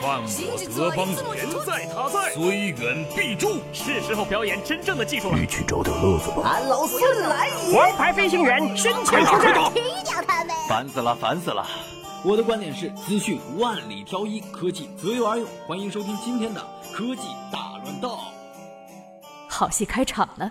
犯我德邦人在他在，虽远必诛。是时候表演真正的技术了。一起找点乐子吧。俺老孙来也！王牌飞行员身前出战，踢掉他们！烦死了，烦死了！我的观点是：资讯万里挑一，科技择优而用。欢迎收听今天的科技大乱斗。好戏开场了。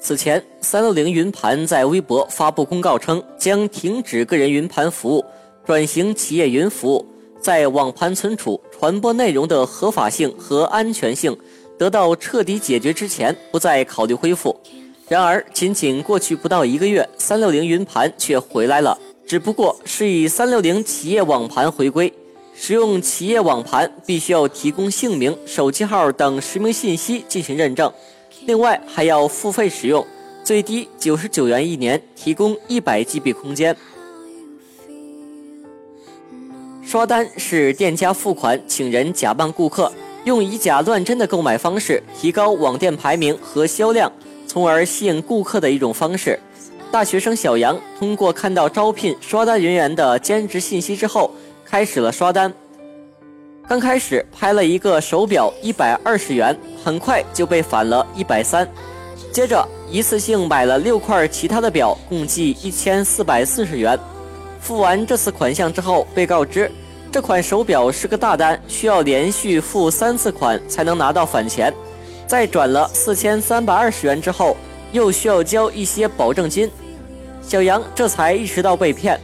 此前，三六零云盘在微博发布公告称，将停止个人云盘服务，转型企业云服务。在网盘存储、传播内容的合法性和安全性得到彻底解决之前，不再考虑恢复。然而，仅仅过去不到一个月，三六零云盘却回来了，只不过是以三六零企业网盘回归。使用企业网盘必须要提供姓名、手机号等实名信息进行认证。另外还要付费使用，最低九十九元一年，提供一百 GB 空间。刷单是店家付款请人假扮顾客，用以假乱真的购买方式提高网店排名和销量，从而吸引顾客的一种方式。大学生小杨通过看到招聘刷单人员的兼职信息之后，开始了刷单。刚开始拍了一个手表，一百二十元，很快就被返了一百三。接着一次性买了六块其他的表，共计一千四百四十元。付完这次款项之后，被告知这款手表是个大单，需要连续付三次款才能拿到返钱。在转了四千三百二十元之后，又需要交一些保证金。小杨这才意识到被骗。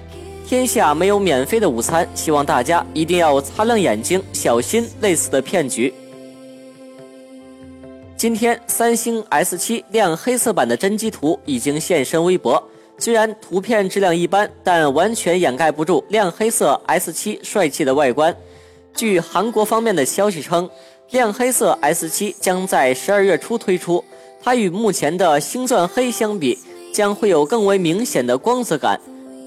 天下没有免费的午餐，希望大家一定要擦亮眼睛，小心类似的骗局。今天，三星 S7 亮黑色版的真机图已经现身微博，虽然图片质量一般，但完全掩盖不住亮黑色 S7 帅气的外观。据韩国方面的消息称，亮黑色 S7 将在十二月初推出，它与目前的星钻黑相比，将会有更为明显的光泽感。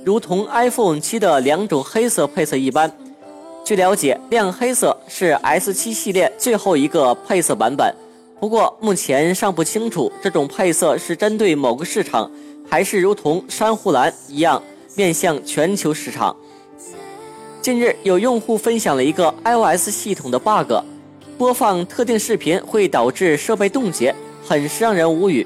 如同 iPhone 七的两种黑色配色一般，据了解，亮黑色是 S 七系列最后一个配色版本。不过目前尚不清楚这种配色是针对某个市场，还是如同珊瑚蓝一样面向全球市场。近日，有用户分享了一个 iOS 系统的 bug，播放特定视频会导致设备冻结，很是让人无语。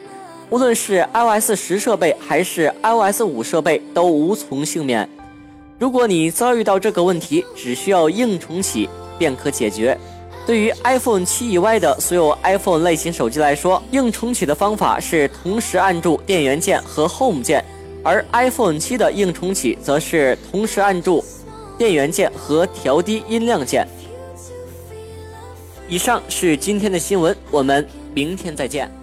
无论是 iOS 十设备还是 iOS 五设备都无从幸免。如果你遭遇到这个问题，只需要硬重启便可解决。对于 iPhone 七以外的所有 iPhone 类型手机来说，硬重启的方法是同时按住电源键和 Home 键，而 iPhone 七的硬重启则是同时按住电源键和调低音量键。以上是今天的新闻，我们明天再见。